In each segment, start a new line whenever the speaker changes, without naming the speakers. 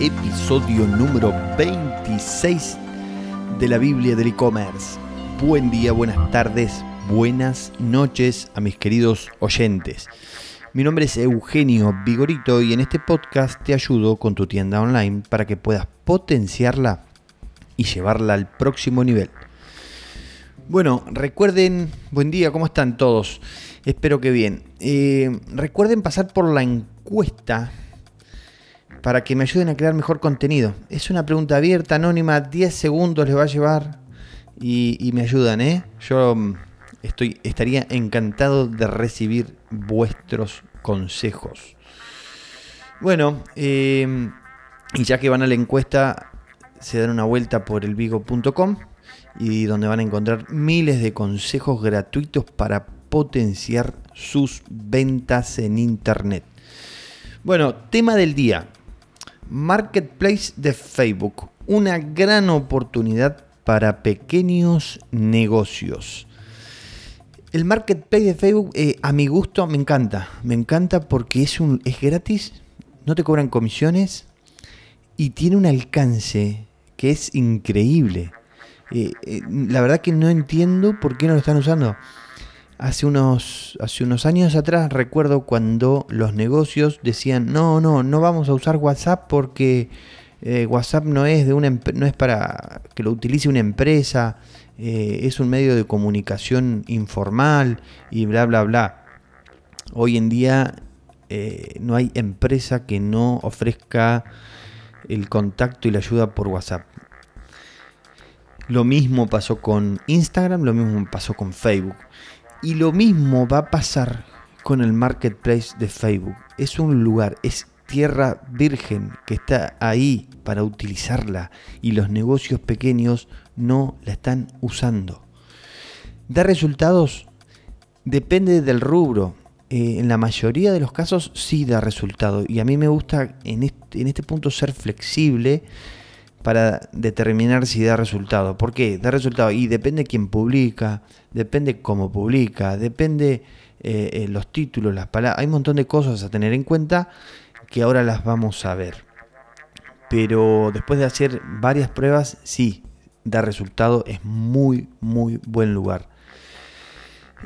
episodio número 26 de la Biblia del e-commerce. Buen día, buenas tardes, buenas noches a mis queridos oyentes. Mi nombre es Eugenio Vigorito y en este podcast te ayudo con tu tienda online para que puedas potenciarla y llevarla al próximo nivel. Bueno, recuerden, buen día, ¿cómo están todos? Espero que bien. Eh, recuerden pasar por la encuesta para que me ayuden a crear mejor contenido. Es una pregunta abierta, anónima, 10 segundos les va a llevar y, me ayudan, ¿eh? Yo mm, estoy, estaría encantado de recibir vuestros consejos. Bueno, eh, y ya que van a la encuesta, se dan una vuelta por elvigo.com y donde van a encontrar miles de consejos gratuitos para potenciar sus ventas en Internet. Bueno, tema del día. Marketplace de Facebook. Una gran oportunidad para pequeños negocios. El marketplace de Facebook, eh, a mi gusto, me encanta. Me encanta porque es, un, es gratis, no te cobran comisiones y tiene un alcance que es increíble. Eh, eh, la verdad que no entiendo por qué no lo están usando. Hace unos, hace unos años atrás recuerdo cuando los negocios decían, no, no, no vamos a usar WhatsApp porque eh, WhatsApp no es, de una, no es para que lo utilice una empresa, es un medio de comunicación informal y bla, bla, bla. Hoy en día no hay empresa que no ofrezca el contacto y la ayuda por WhatsApp. Lo mismo pasó con Instagram, lo mismo pasó con Facebook. Y lo mismo va a pasar con el marketplace de Facebook. Es un lugar, es tierra virgen que está ahí para utilizarla y los negocios pequeños no la están usando. ¿Da resultados? Depende del rubro. Eh, en la mayoría de los casos sí da resultado. Y a mí me gusta en este, en este punto ser flexible para determinar si da resultado. ¿Por qué? Da resultado y depende quién publica, depende cómo publica, depende eh, eh, los títulos, las palabras. Hay un montón de cosas a tener en cuenta que ahora las vamos a ver. Pero después de hacer varias pruebas, sí, da resultado, es muy, muy buen lugar.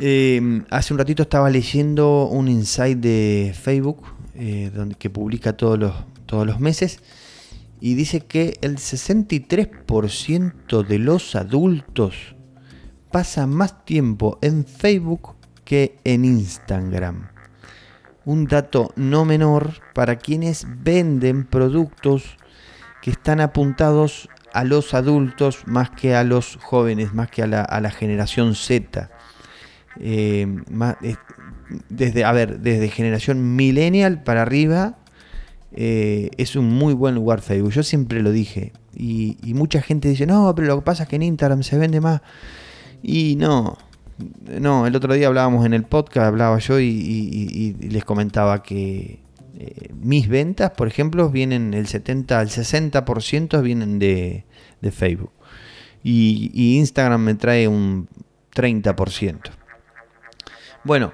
Em, hace un ratito estaba leyendo un insight de Facebook, eh, donde, que publica todos los, todos los meses y dice que el 63% de los adultos pasa más tiempo en Facebook que en Instagram. Un dato no menor para quienes venden productos que están apuntados a los adultos más que a los jóvenes, más que a la, generación Z. Eh, desde, a ver, desde generación millennial para arriba eh, es un muy buen lugar Facebook. Yo siempre lo dije. Y, mucha gente dice, no, pero lo que pasa es que en Instagram se vende más. Y no, no, el otro día hablábamos en el podcast, hablaba yo y, les comentaba que eh, mis ventas, por ejemplo, vienen el 70 al 60% vienen de, de Facebook. Y, y Instagram me trae un 30%. Bueno,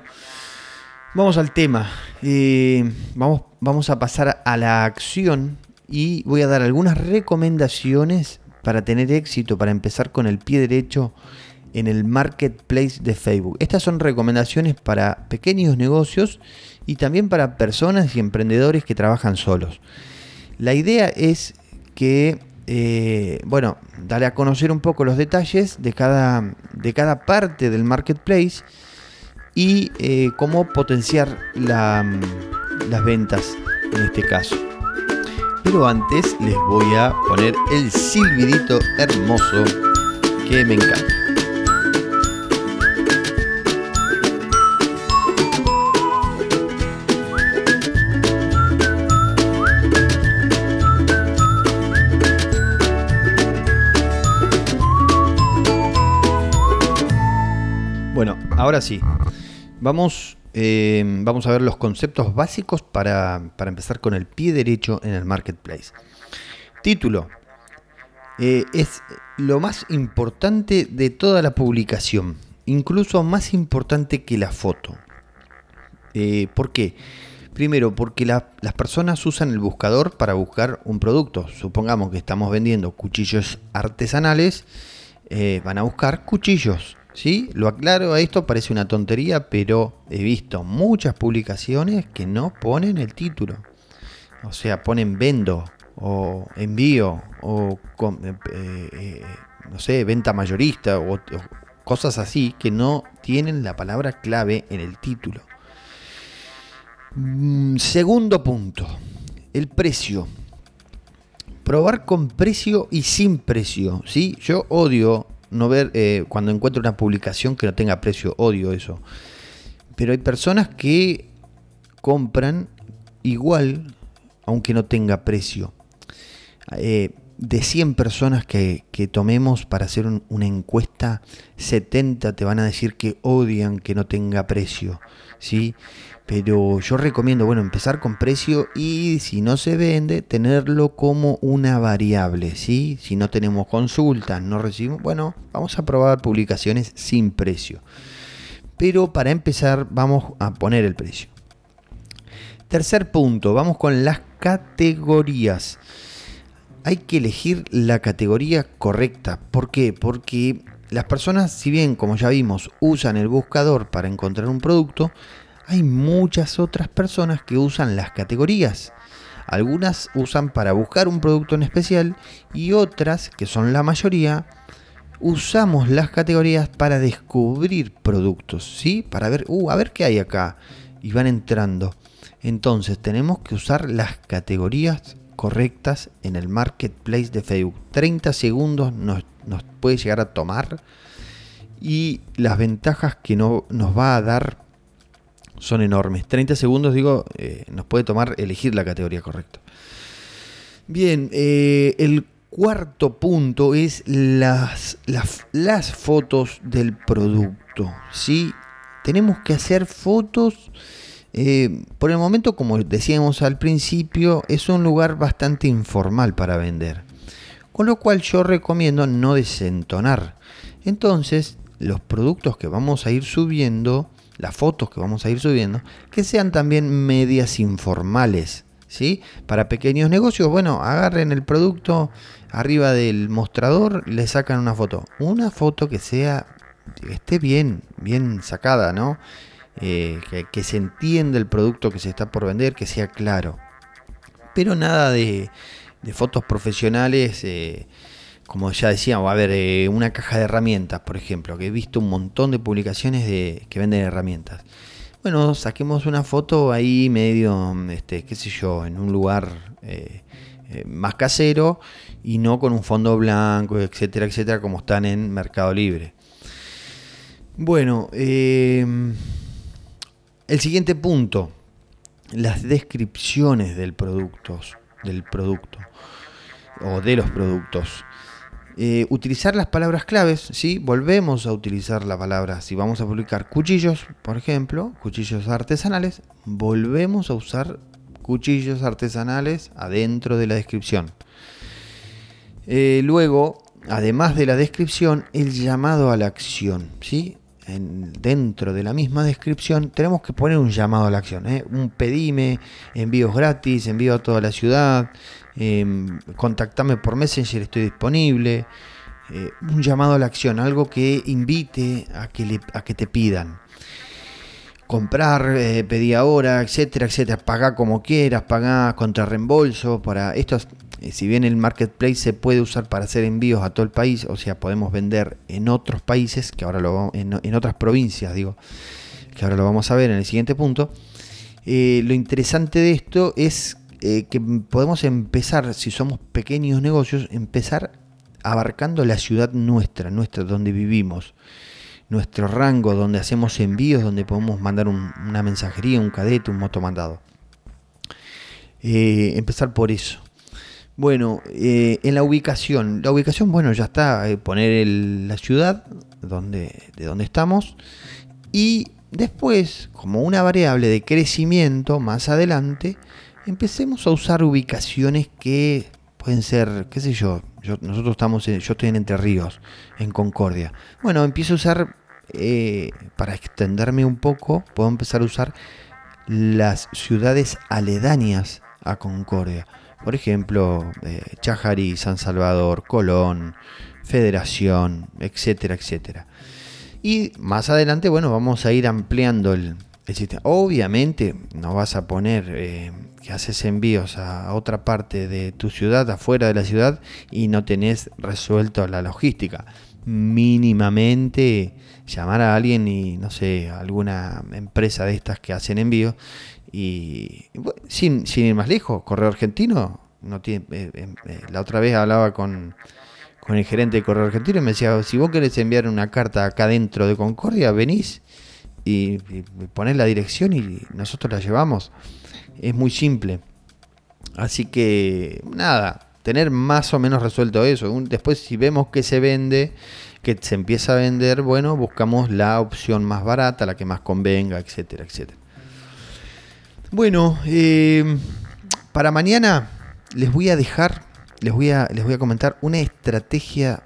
Vamos al tema. Vamos, a pasar a la acción y voy a dar algunas recomendaciones para tener éxito, para empezar con el pie derecho en el marketplace de Facebook. Estas son recomendaciones para pequeños negocios y también para personas y emprendedores que trabajan solos. La idea es que, eh, bueno, darle a conocer un poco los detalles de cada parte del marketplace y eh, cómo potenciar mm, las ventas en este caso. Pero antes les voy a poner el silbidito hermoso que me encanta. Bueno, ahora sí, Vamos, eh, vamos a ver los conceptos básicos para, empezar con el pie derecho en el marketplace. Título. Eh, es lo más importante de toda la publicación, incluso más importante que la foto. Eh, ¿Por qué? Primero, porque las personas usan el buscador para buscar un producto. Supongamos que estamos vendiendo cuchillos artesanales, van a buscar cuchillos. ¿Sí? Lo aclaro, a esto parece una tontería, pero he visto muchas publicaciones que no ponen el título. O sea, ponen vendo o envío o eh, eh, no sé, venta mayorista o cosas así que no tienen la palabra clave en el título. Mm, segundo punto, el precio. Probar con precio y sin precio. ¿sí? Yo odio no ver eh, cuando encuentro una publicación que no tenga precio, odio eso. Pero hay personas que compran igual aunque no tenga precio. Eh, de 100 personas que, tomemos para hacer una encuesta, 70 te van a decir que odian que no tenga precio, ¿sí? Pero yo recomiendo, bueno, empezar con precio y si no se vende, tenerlo como una variable, ¿sí? Si no tenemos consultas, no recibimos, bueno, vamos a probar publicaciones sin precio. Pero para empezar, vamos a poner el precio. Tercer punto, vamos con las categorías hay que elegir la categoría correcta. ¿Por qué? Porque las personas, si bien, como ya vimos, usan el buscador para encontrar un producto, hay muchas otras personas que usan las categorías. Algunas usan para buscar un producto en especial y otras, que son la mayoría, usamos las categorías para descubrir productos, ¿sí? Para ver, uh, a ver qué hay acá. Y van entrando. Entonces tenemos que usar las categorías correctas en el marketplace de Facebook. 30 segundos nos, puede llegar a tomar y las ventajas que no, nos va a dar son enormes. 30 segundos, digo, eh, nos puede tomar elegir la categoría correcta. Bien, eh, el cuarto punto es las, las, las, fotos del producto. ¿sí? Tenemos que hacer fotos eh, por el momento, como decíamos al principio, es un lugar bastante informal para vender. Con lo cual yo recomiendo no desentonar. Entonces, los productos que vamos a ir subiendo, las fotos que vamos a ir subiendo, que sean también medias informales. ¿sí? Para pequeños negocios, bueno, agarren el producto arriba del mostrador, le sacan una foto. Una foto que sea, esté bien, bien sacada, ¿no? Eh, que, se entienda el producto que se está por vender, que sea claro. Pero nada de, fotos profesionales, eh, como ya decíamos, a ver, eh, una caja de herramientas, por ejemplo, que he visto un montón de publicaciones de, que venden herramientas. Bueno, saquemos una foto ahí medio, este, qué sé yo, en un lugar más casero y no con un fondo blanco, etcétera, etcétera, como están en Mercado Libre. Bueno, eh, el siguiente punto, las descripciones del producto, del producto o de los productos. Eh, utilizar las palabras claves, ¿sí? volvemos a utilizar la palabra, si vamos a publicar cuchillos, por ejemplo, cuchillos artesanales, volvemos a usar cuchillos artesanales adentro de la descripción. Eh, luego, además de la descripción, el llamado a la acción. ¿sí? Dentro de la misma descripción tenemos que poner un llamado a la acción. ¿eh? Un pedime, envíos gratis, envío a toda la ciudad, eh, contactame por Messenger, estoy disponible. Eh, un llamado a la acción, algo que invite a que te pidan. Comprar, eh, pedir ahora, etcétera, etcétera. Pagar como quieras, pagar contra reembolso. Para estos eh, si bien el marketplace se puede usar para hacer envíos a todo el país, o sea, podemos vender en otros países, que ahora lo en, en otras provincias, digo, que ahora lo vamos a ver en el siguiente punto. Eh, lo interesante de esto es eh, que podemos empezar, si somos pequeños negocios, empezar abarcando la ciudad nuestra, nuestra donde vivimos, nuestro rango, donde hacemos envíos, donde podemos mandar una mensajería, un cadete, un motomandado. empezar por eso. Bueno, eh, en la ubicación, la ubicación, bueno, ya está, eh, poner la ciudad donde, de donde estamos y después, como una variable de crecimiento más adelante, empecemos a usar ubicaciones que pueden ser, qué sé yo, nosotros estamos, yo estoy en Entre Ríos, en Concordia. Bueno, empiezo a usar, eh, para extenderme un poco, puedo empezar a usar las ciudades aledañas a Concordia. Por ejemplo, eh, Chajarí, San Salvador, Colón, Federación, etcétera, etcétera. Y más adelante, bueno, vamos a ir ampliando el, sistema. Obviamente no vas a poner eh, que haces envíos a otra parte de tu ciudad, afuera de la ciudad, y no tenés resuelto la logística. Mínimamente llamar a alguien y, no sé, alguna empresa de estas que hacen envíos y sin, sin ir más lejos, Correo Argentino, no tiene, eh, eh, la otra vez hablaba con, con el gerente de Correo Argentino y me decía, si vos querés enviar una carta acá dentro de Concordia, venís y, y la dirección y nosotros la llevamos. Es muy simple. Así que nada, tener más o menos resuelto eso. Después si vemos que se vende, que se empieza a vender, bueno, buscamos la opción más barata, la que más convenga, etcétera, etcétera. Bueno, eh, para mañana les voy a dejar, les voy a, les voy a comentar una estrategia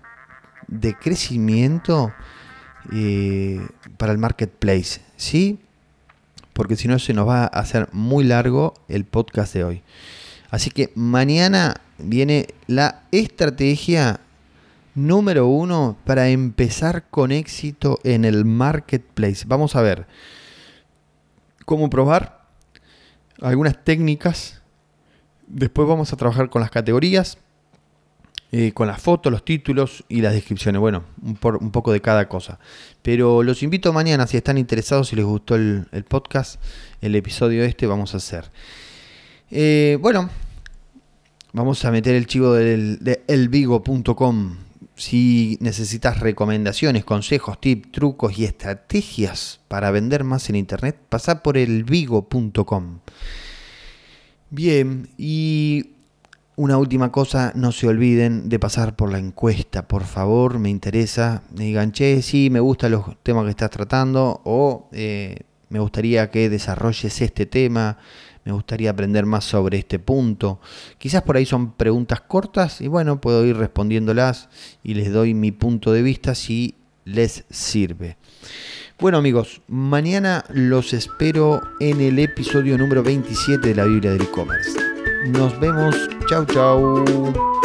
de crecimiento eh, para el marketplace, ¿sí? Porque si no se nos va a hacer muy largo el podcast de hoy. Así que mañana viene la estrategia número uno para empezar con éxito en el marketplace. Vamos a ver cómo probar algunas técnicas. Después vamos a trabajar con las categorías, eh, con las fotos, los títulos y las descripciones. Bueno, un, poco de cada cosa. Pero los invito mañana, si están interesados, si les gustó el, podcast, el episodio este, vamos a hacer. Eh, bueno, vamos a meter el chivo de elvigo.com. Si necesitas recomendaciones, consejos, tips, trucos y estrategias para vender más en internet, pasa por elvigo.com. Bien, y una última cosa, no se olviden de pasar por la encuesta, por favor, me interesa. Me digan, che, sí, me gustan los temas que estás tratando o eh, me gustaría que desarrolles este tema, me gustaría aprender más sobre este punto. Quizás por ahí son preguntas cortas y bueno, puedo ir respondiéndolas y les doy mi punto de vista si les sirve. Bueno amigos, mañana los espero en el episodio número 27 de la Biblia del e-commerce. Nos vemos, chau chau.